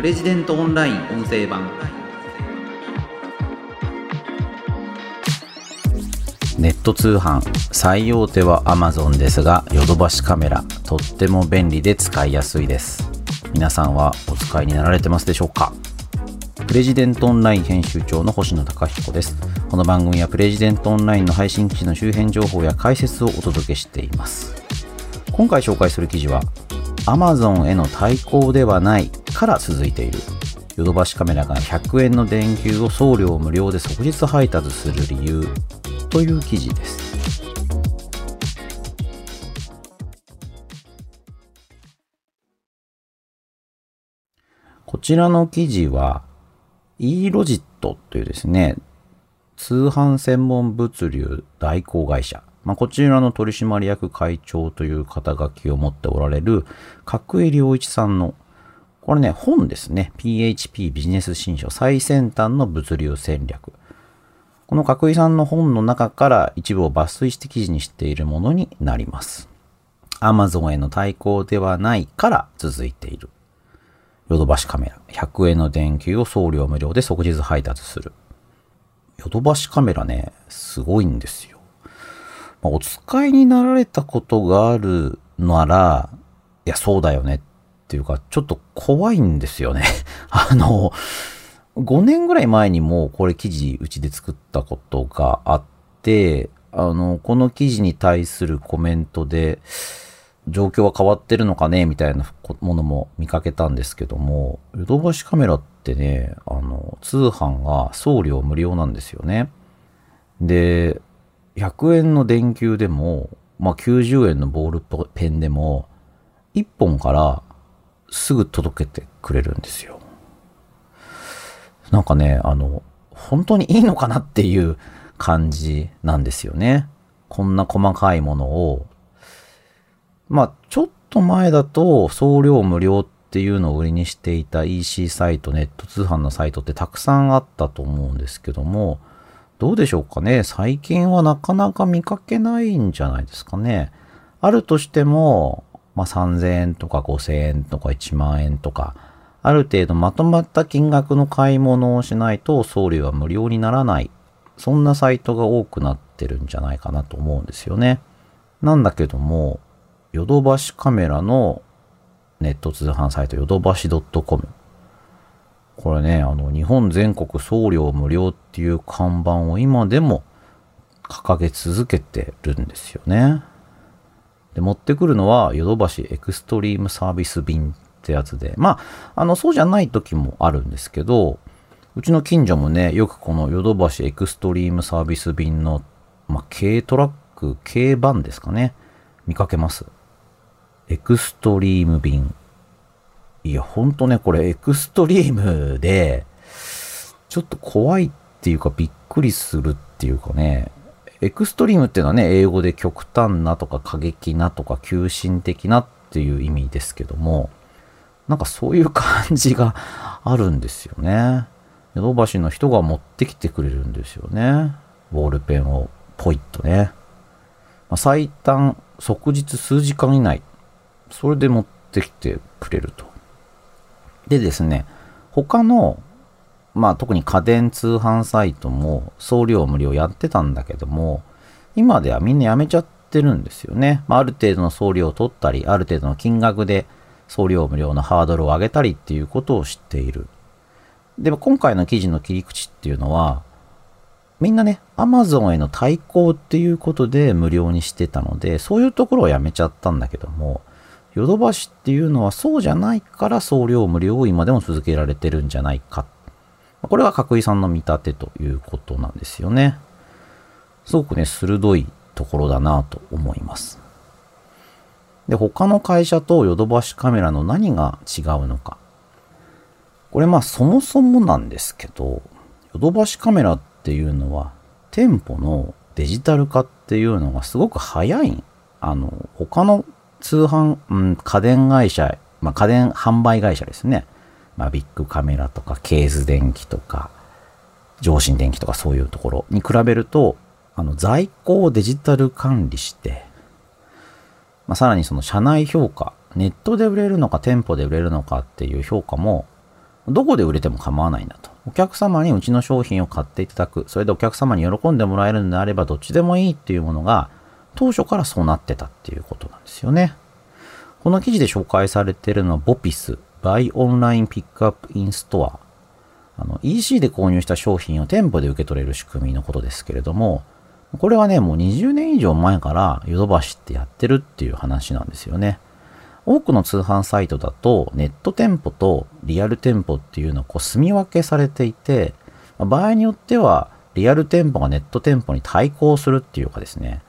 プレジデントオンライン音声版。ネット通販最大手は Amazon ですがヨドバシカメラとっても便利で使いやすいです。皆さんはお使いになられてますでしょうか？プレジデントオンライン編集長の星野貴彦です。この番組はプレジデントオンラインの配信記事の周辺情報や解説をお届けしています。今回紹介する記事は Amazon への対抗ではないから続いているヨドバシカメラが100円の電球を送料無料で即日配達する理由という記事です。こちらの記事は eLogit というですね通販専門物流代行会社。まあ、こちらの取締役会長という肩書きを持っておられる角井良一さんの、これね、本ですね。PHP ビジネス新書最先端の物流戦略。この角井さんの本の中から一部を抜粋して記事にしているものになります。Amazon への対抗ではないから続いている。ヨドバシカメラ。100円の電球を送料無料で即日配達する。ヨドバシカメラね、すごいんですよ。ま、お使いになられたことがあるなら、いや、そうだよねっていうか、ちょっと怖いんですよね。あの、5年ぐらい前にもこれ記事うちで作ったことがあって、あの、この記事に対するコメントで、状況は変わってるのかねみたいなものも見かけたんですけども、ヨドバシカメラってね、あの、通販が送料無料なんですよね。で、100円の電球でも、まあ、90円のボールペンでも、1本からすぐ届けてくれるんですよ。なんかね、あの、本当にいいのかなっていう感じなんですよね。こんな細かいものを。まあ、ちょっと前だと送料無料っていうのを売りにしていた EC サイト、ネット通販のサイトってたくさんあったと思うんですけども、どうでしょうかね。最近はなかなか見かけないんじゃないですかね。あるとしても、まあ、3000円とか5000円とか1万円とか、ある程度まとまった金額の買い物をしないと送料は無料にならない。そんなサイトが多くなってるんじゃないかなと思うんですよね。なんだけども、ヨドバシカメラのネット通販サイト、ヨドバシ .com。これね、あの、日本全国送料無料っていう看板を今でも掲げ続けてるんですよね。で、持ってくるのは、ヨドバシエクストリームサービス便ってやつで、まあ、あの、そうじゃない時もあるんですけど、うちの近所もね、よくこのヨドバシエクストリームサービス便の、まあ、軽トラック、軽バンですかね、見かけます？エクストリーム便。いや、ほんとね、これエクストリームで、ちょっと怖いっていうかびっくりするっていうかね、エクストリームっていうのはね、英語で極端なとか過激なとか急進的なっていう意味ですけども、なんかそういう感じがあるんですよね。ヨドバシの人が持ってきてくれるんですよね。ボールペンをポイッとね。まあ、最短即日数時間以内、それで持ってきてくれると。でですね、他の、まあ特に家電通販サイトも送料無料やってたんだけども、今ではみんなやめちゃってるんですよね。まあ、ある程度の送料を取ったり、ある程度の金額で送料無料のハードルを上げたりっていうことを知っている。でも今回の記事の切り口っていうのは、みんなね、Amazon への対抗っていうことで無料にしてたので、そういうところをやめちゃったんだけども、ヨドバシっていうのはそうじゃないから送料無料を今でも続けられてるんじゃないかっ。これは角井さんの見立てということなんですよね。すごくね、鋭いところだなと思います。で、他の会社とヨドバシカメラの何が違うのか。これまあそもそもなんですけど、ヨドバシカメラっていうのは店舗のデジタル化っていうのがすごく早い。あの、他の通販、うん、家電会社、まあ、家電販売会社ですね。まあ、ビッグカメラとか、ケーズ電機とか、上信電機とかそういうところに比べると、あの、在庫をデジタル管理して、まあ、さらにその社内評価、ネットで売れるのか店舗で売れるのかっていう評価も、どこで売れても構わないんだと。お客様にうちの商品を買っていただく。それでお客様に喜んでもらえるのであればどっちでもいいっていうものが当初からそうなってたっていうことなんですよね。この記事で紹介されているのはボピス Buy Online Pickup in Store あの EC で購入した商品を店舗で受け取れる仕組みのことですけれどもこれはねもう20年以上前からヨドバシってやってるっていう話なんですよね。多くの通販サイトだとネット店舗とリアル店舗っていうのをこう住み分けされていて場合によってはリアル店舗がネット店舗に対抗するっていうかですね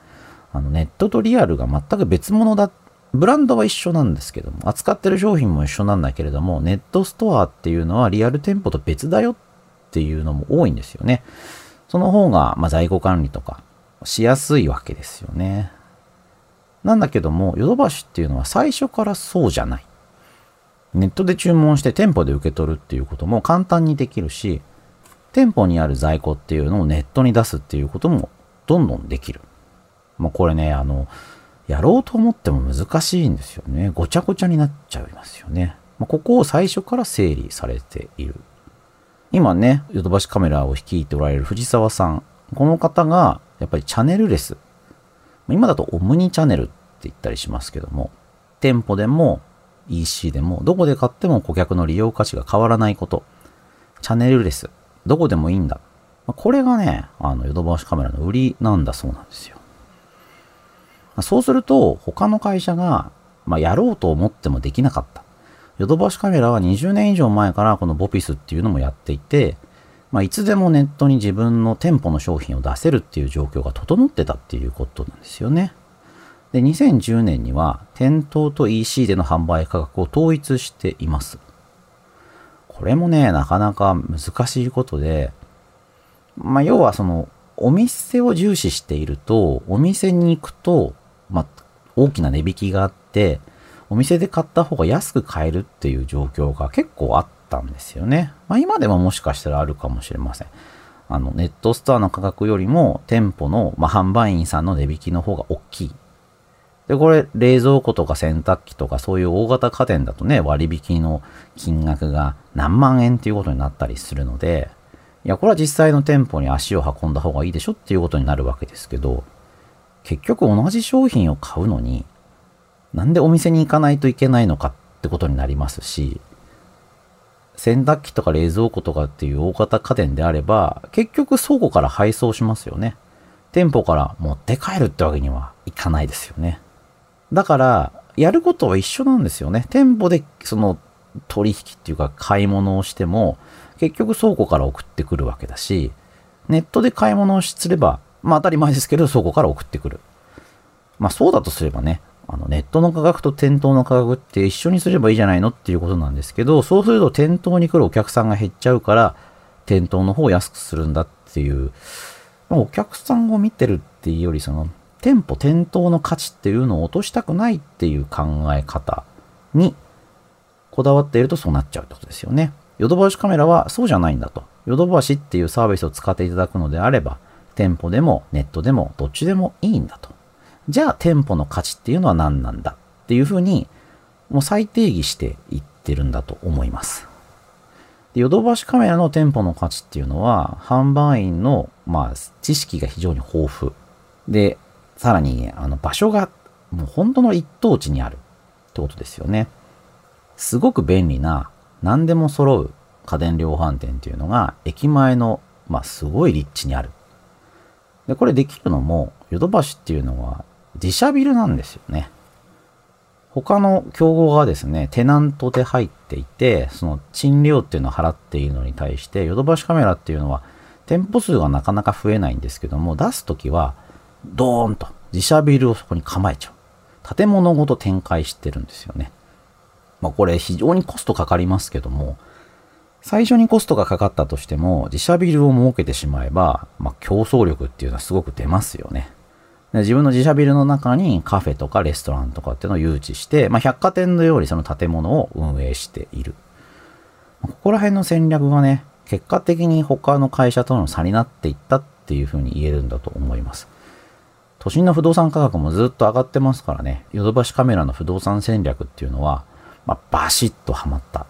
あのネットとリアルが全く別物だっブランドは一緒なんですけども扱ってる商品も一緒なんだけれどもネットストアっていうのはリアル店舗と別だよっていうのも多いんですよねその方が、ま在庫管理とかしやすいわけですよねなんだけども、ヨドバシっていうのは最初からそうじゃない。ネットで注文して店舗で受け取るっていうことも簡単にできるし、店舗にある在庫っていうのをネットに出すっていうこともどんどんできる。もうこれね、あの、やろうと思っても難しいんですよね。ごちゃごちゃになっちゃいますよね。まあ、ここを最初から整理されている。今ね、ヨドバシカメラを率いておられる藤沢さん。この方が、やっぱりチャンネルレス今だとオムニチャンネルって言ったりしますけども、店舗でも EC でもどこで買っても顧客の利用価値が変わらないこと。チャンネルレス。どこでもいいんだ。これがね、あの、ヨドバシカメラの売りなんだそうなんですよ。そうすると、他の会社が、まあ、やろうと思ってもできなかった。ヨドバシカメラは20年以上前からこのボピスっていうのもやっていて、まあ、いつでもネットに自分の店舗の商品を出せるっていう状況が整ってたっていうことなんですよね。で、2010年には店頭と EC での販売価格を統一しています。これもね、なかなか難しいことで、まあ、要はその、お店を重視していると、お店に行くと、まあ、大きな値引きがあって、お店で買った方が安く買えるっていう状況が結構あったんですよね。まあ、今でももしかしたらあるかもしれません。あの、ネットストアの価格よりも店舗の、まあ、販売員さんの値引きの方が大きい。で、これ、冷蔵庫とか洗濯機とかそういう大型家電だとね、割引の金額が何万円っていうことになったりするので、いや、これは実際の店舗に足を運んだ方がいいでしょっていうことになるわけですけど、結局同じ商品を買うのに、なんでお店に行かないといけないのかってことになりますし、洗濯機とか冷蔵庫とかっていう大型家電であれば、結局倉庫から配送しますよね。店舗から持って帰るってわけにはいかないですよね。だから、やることは一緒なんですよね。店舗でその取引っていうか買い物をしても、結局倉庫から送ってくるわけだし、ネットで買い物をすれば、まあ当たり前ですけど、倉庫から送ってくる。まあそうだとすればね、あのネットの価格と店頭の価格って一緒にすればいいじゃないのっていうことなんですけど、そうすると店頭に来るお客さんが減っちゃうから、店頭の方を安くするんだっていう、お客さんを見てるっていうより、その店舗、店頭の価値っていうのを落としたくないっていう考え方にこだわっているとそうなっちゃうってことですよね。ヨドバシカメラはそうじゃないんだと。ヨドバシっていうサービスを使っていただくのであれば、店舗でもネットでもどっちでもいいんだと。じゃあ店舗の価値っていうのは何なんだっていうふうに、もう再定義していってるんだと思います。でヨドバシカメラの店舗の価値っていうのは、販売員の、まあ、知識が非常に豊富。で、さらに、あの、場所が、もう本当の一等地にあるってことですよね。すごく便利な、何でも揃う家電量販店っていうのが、駅前の、まあ、すごい立地にある。で、これできるのも、ヨドバシっていうのは、自社ビルなんですよね。他の競合がですね、テナントで入っていて、その賃料っていうのを払っているのに対して、ヨドバシカメラっていうのは、店舗数がなかなか増えないんですけども、出すときは、ドーンと自社ビルをそこに構えちゃう。建物ごと展開してるんですよね。まあこれ非常にコストかかりますけども、最初にコストがかかったとしても、自社ビルを設けてしまえば、まあ競争力っていうのはすごく出ますよね。で自分の自社ビルの中にカフェとかレストランとかっていうのを誘致して、まあ、百貨店のようにその建物を運営している。ここら辺の戦略がね、結果的に他の会社との差になっていったっていうふうに言えるんだと思います。都心の不動産価格もずっと上がってますからね、ヨドバシカメラの不動産戦略っていうのは、まあ、バシッとはまった。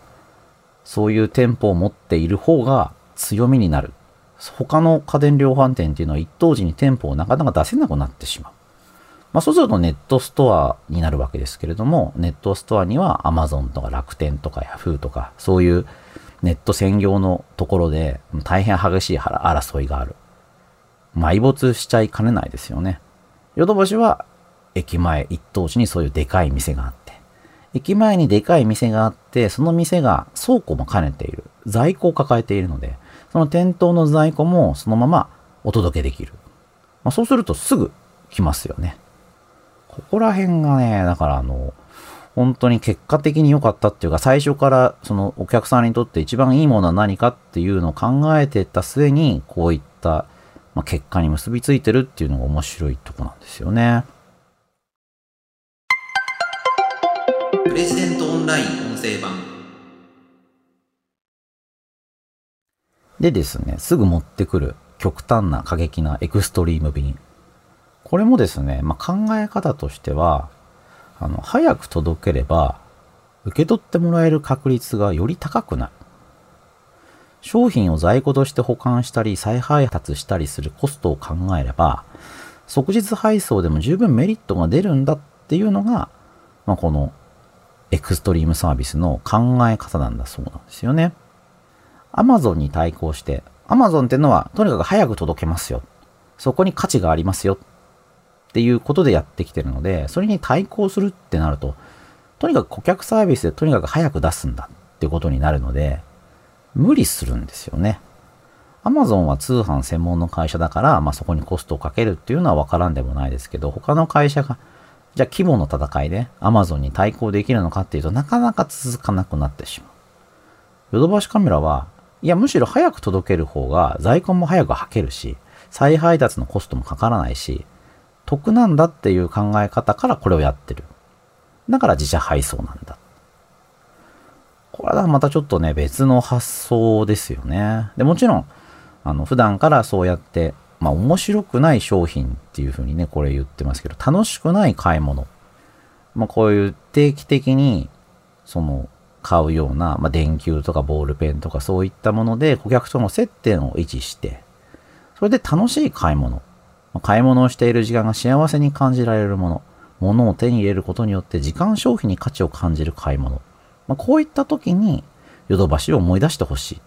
そういう店舗を持っている方が強みになる。他の家電量販店っていうのは一等時に店舗をなかなか出せなくなってしまう。まあそうするとネットストアになるわけですけれども、ネットストアには Amazon とか楽天とか Yahoo とか、そういうネット専業のところで大変激しい争いがある。埋没しちゃいかねないですよね。ヨドバシは駅前一等地にそういうでかい店があっ、駅前にでかい店があって、その店が倉庫も兼ねている。在庫を抱えているので、その店頭の在庫もそのままお届けできる。まあ、そうするとすぐ来ますよね。ここら辺がね、だからあの、本当に結果的に良かったっていうか、最初からそのお客さんにとって一番いいものは何かっていうのを考えてた末に、こういった、まあ、結果に結びついてるっていうのが面白いとこなんですよね。プレジデントオンライン音声版でですね、すぐ持ってくる極端な過激なエクストリーム便。これもですね、まあ、考え方としては、あの、早く届ければ、受け取ってもらえる確率がより高くなる。商品を在庫として保管したり再配達したりするコストを考えれば、即日配送でも十分メリットが出るんだっていうのが、まあ、このエクストリームサービスの考え方なんだそうなんですよね。アマゾンに対抗して、アマゾンってのはとにかく早く届けますよ。そこに価値がありますよ。っていうことでやってきてるので、それに対抗するってなると、とにかく顧客サービスでとにかく早く出すんだってことになるので、無理するんですよね。アマゾンは通販専門の会社だから、まあ、そこにコストをかけるっていうのはわからんでもないですけど、他の会社が、じゃあ規模の戦いでアマゾンに対抗できるのかっていうとなかなか続かなくなってしまう。ヨドバシカメラは、いや、むしろ早く届ける方が在庫も早く履けるし、再配達のコストもかからないし、得なんだっていう考え方からこれをやってる。だから自社配送なんだ。これはまたちょっとね、別の発想ですよね。で、もちろん、あの、普段からそうやって、まあ面白くない商品っていうふうにね、これ言ってますけど、楽しくない買い物。まあこういう定期的に、その、買うような、まあ電球とかボールペンとかそういったもので顧客との接点を維持して、それで楽しい買い物ま。買い物をしている時間が幸せに感じられるもの。物を手に入れることによって時間消費に価値を感じる買い物。まあ、こういった時にヨドバシを思い出してほしい。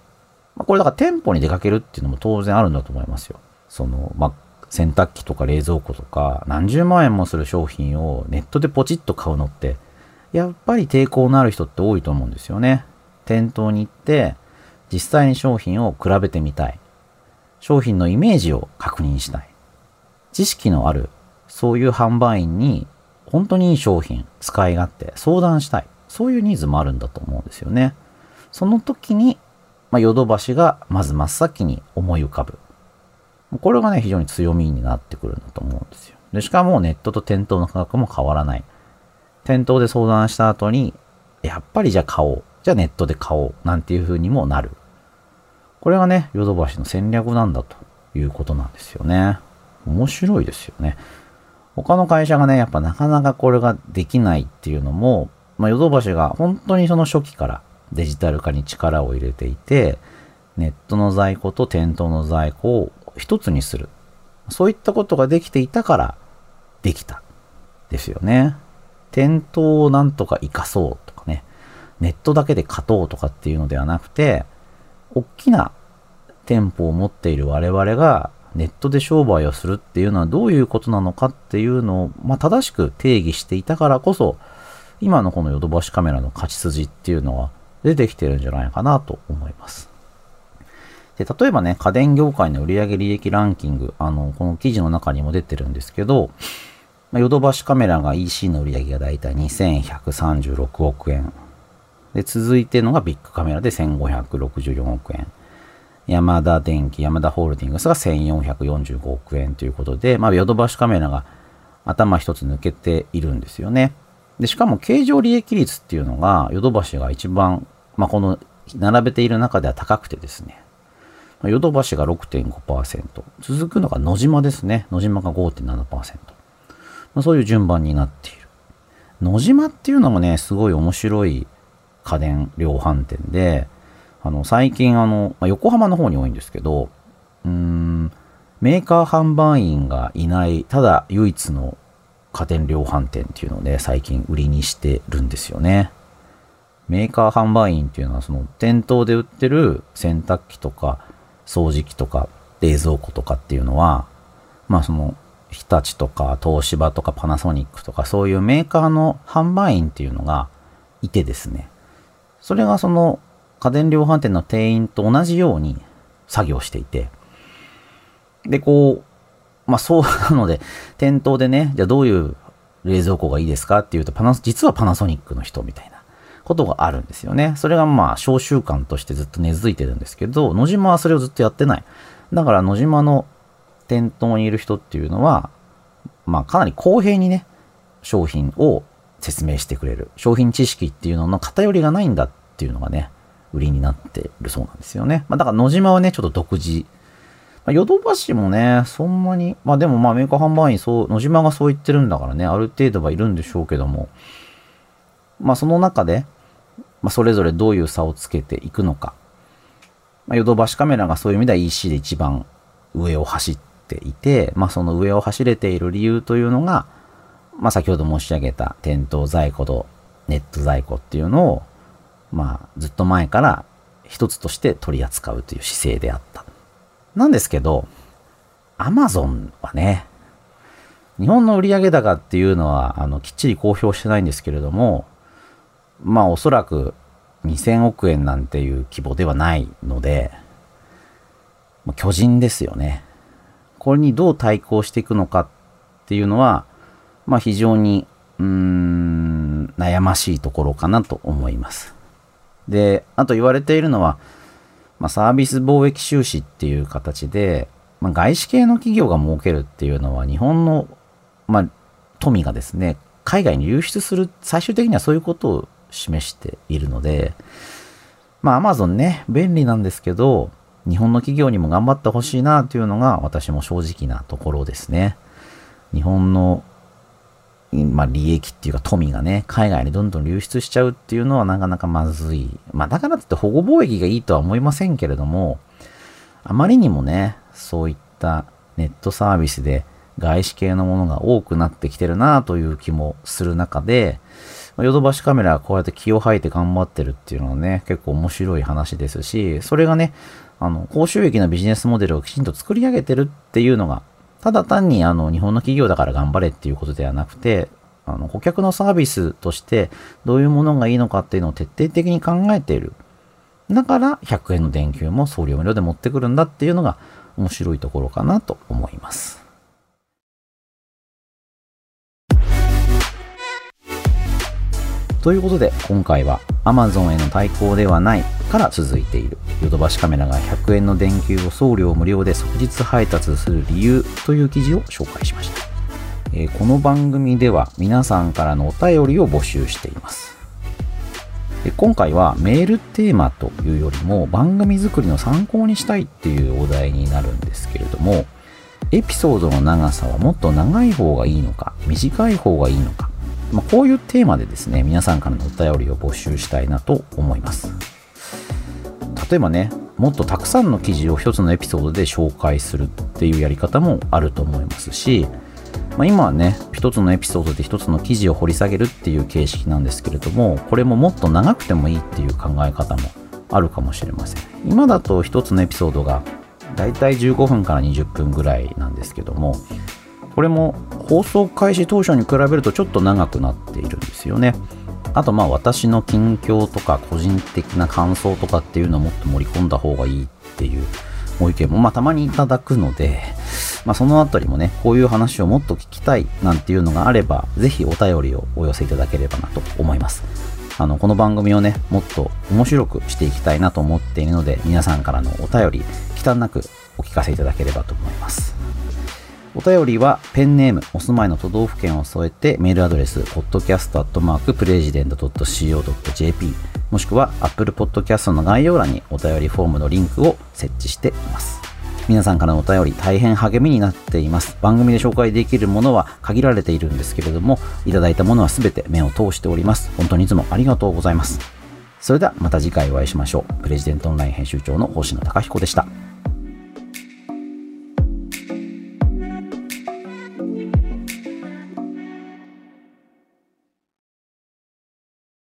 まあ、これだから店舗に出かけるっていうのも当然あるんだと思いますよ。その、まあ、洗濯機とか冷蔵庫とか何十万円もする商品をネットでポチッと買うのって、やっぱり抵抗のある人って多いと思うんですよね。店頭に行って実際に商品を比べてみたい。商品のイメージを確認したい。知識のある、そういう販売員に、本当にいい商品、使い勝手、相談したい。そういうニーズもあるんだと思うんですよね。その時に、まあ、ヨドバシがまず真っ先に思い浮かぶ。これがね、非常に強みになってくるんだと思うんですよ。で、しかもネットと店頭の価格も変わらない。店頭で相談した後に、やっぱりじゃあ買おう。じゃあネットで買おう。なんていう風にもなる。これがね、ヨドバシの戦略なんだということなんですよね。面白いですよね。他の会社がね、やっぱなかなかこれができないっていうのも、まあ、ヨドバシが本当にその初期からデジタル化に力を入れていて、ネットの在庫と店頭の在庫を一つにする。そういったことができていたからできた。ですよね。店頭をなんとか活かそうとかね。ネットだけで勝とうとかっていうのではなくて、大きな店舗を持っている我々がネットで商売をするっていうのはどういうことなのかっていうのを、まあ、正しく定義していたからこそ、今のこのヨドバシカメラの勝ち筋っていうのは出てきてるんじゃないかなと思います。で、例えばね、家電業界の売上利益ランキング、あの、この記事の中にも出てるんですけど、ヨドバシカメラが EC の売上がだいたい2136億円。で、続いてのがビッグカメラで1564億円。山田電機、山田ホールディングスが1445億円ということで、まあ、ヨドバシカメラが頭一つ抜けているんですよね。で、しかも経常利益率っていうのが、ヨドバシが一番、まあ、この並べている中では高くてですね、ヨドバシが6.5%、続くのが野島ですね。野島が5.7%。まあ、そういう順番になっている。野島っていうのもね、すごい面白い家電量販店で、あの、最近あの、まあ横浜の方に多いんですけど、うーん、メーカー販売員がいない、ただ唯一の家電量販店っていうのをね、最近売りにしてるんですよね。メーカー販売員っていうのは、その店頭で売ってる洗濯機とか掃除機とか冷蔵庫とかっていうのは、まあその日立とか東芝とかパナソニックとかそういうメーカーの販売員っていうのがいてですね、それがその家電量販店の店員と同じように作業していて、で、こう、まあそうなので、店頭でね、じゃあどういう冷蔵庫がいいですかっていうと、パナ、実はパナソニックの人みたいな。ことがあるんですよね。それがまあ、小習慣としてずっと根付いてるんですけど、野島はそれをずっとやってない。だから野島の店頭にいる人っていうのは、まあ、かなり公平にね、商品を説明してくれる。商品知識っていうのの偏りがないんだっていうのがね、売りになってるそうなんですよね。まあ、だから野島はね、ちょっと独自。まあ、ヨドバシもね、そんなに、まあでもまあメーカー販売員、そう、野島がそう言ってるんだからね、ある程度はいるんでしょうけども、まあその中で、まあそれぞれどういう差をつけていくのか。まあ、ヨドバシカメラがそういう意味では EC で一番上を走っていて、まあその上を走れている理由というのが、まあ先ほど申し上げた店頭在庫とネット在庫っていうのを、まあずっと前から一つとして取り扱うという姿勢であった。なんですけど、アマゾンはね、日本の売上高っていうのは、あの、きっちり公表してないんですけれども、まあおそらく2000億円なんていう規模ではないので、まあ巨人ですよね。これにどう対抗していくのかっていうのは、まあ非常に、うーん、悩ましいところかなと思います。で、あと言われているのは、まあ、サービス貿易収支っていう形で、まあ、外資系の企業が儲けるっていうのは日本の、まあ、富がですね、海外に流出する、最終的にはそういうことを示しているので、まあ、アマゾンね、便利なんですけど、日本の企業にも頑張ってほしいなというのが私も正直なところですね。日本のまあ、利益っていうか富がね、海外にどんどん流出しちゃうっていうのはなかなかまずい。まあ、だからって保護貿易がいいとは思いませんけれども、あまりにもね、そういったネットサービスで外資系のものが多くなってきてるなという気もする中で、ヨドバシカメラがこうやって気を吐いて頑張ってるっていうのはね、結構面白い話ですし、それがね、あの、高収益のビジネスモデルをきちんと作り上げてるっていうのが、ただ単にあの日本の企業だから頑張れっていうことではなくて、あの顧客のサービスとしてどういうものがいいのかっていうのを徹底的に考えている。だから100円の電球も送料無料で持ってくるんだっていうのが面白いところかなと思います。ということで今回は Amazon への対抗ではないから続いているヨドバシカメラが100円の電球を送料無料で即日配達する理由という記事を紹介しました、えーこの番組では皆さんからのお便りを募集しています。で今回はメールテーマというよりも番組作りの参考にしたいっていうお題になるんですけれどもエピソードの長さはもっと長い方がいいのか短い方がいいのかまあ、こういうテーマでですね、皆さんからのお便りを募集したいなと思います。例えばね、もっとたくさんの記事を一つのエピソードで紹介するっていうやり方もあると思いますし、まあ、今はね、一つのエピソードで一つの記事を掘り下げるっていう形式なんですけれども、これももっと長くてもいいっていう考え方もあるかもしれません。今だと一つのエピソードがだいたい15分から20分ぐらいなんですけども、これも放送開始当初に比べるとちょっと長くなっているんですよね。あとまあ私の近況とか個人的な感想とかっていうのをもっと盛り込んだ方がいいっていうご意見もまあたまにいただくので、まあそのあたりもね、こういう話をもっと聞きたいなんていうのがあれば、ぜひお便りをお寄せいただければなと思います。あの、この番組をね、もっと面白くしていきたいなと思っているので、皆さんからのお便り、忌憚なくお聞かせいただければと思います。お便りはペンネーム、お住まいの都道府県を添えてメールアドレス、podcast.president.co.jp もしくは Apple Podcast の概要欄にお便りフォームのリンクを設置しています。皆さんからのお便り大変励みになっています。番組で紹介できるものは限られているんですけれども、いただいたものは全て目を通しております。本当にいつもありがとうございます。それではまた次回お会いしましょう。プレジデントオンライン編集長の星野貴彦でした。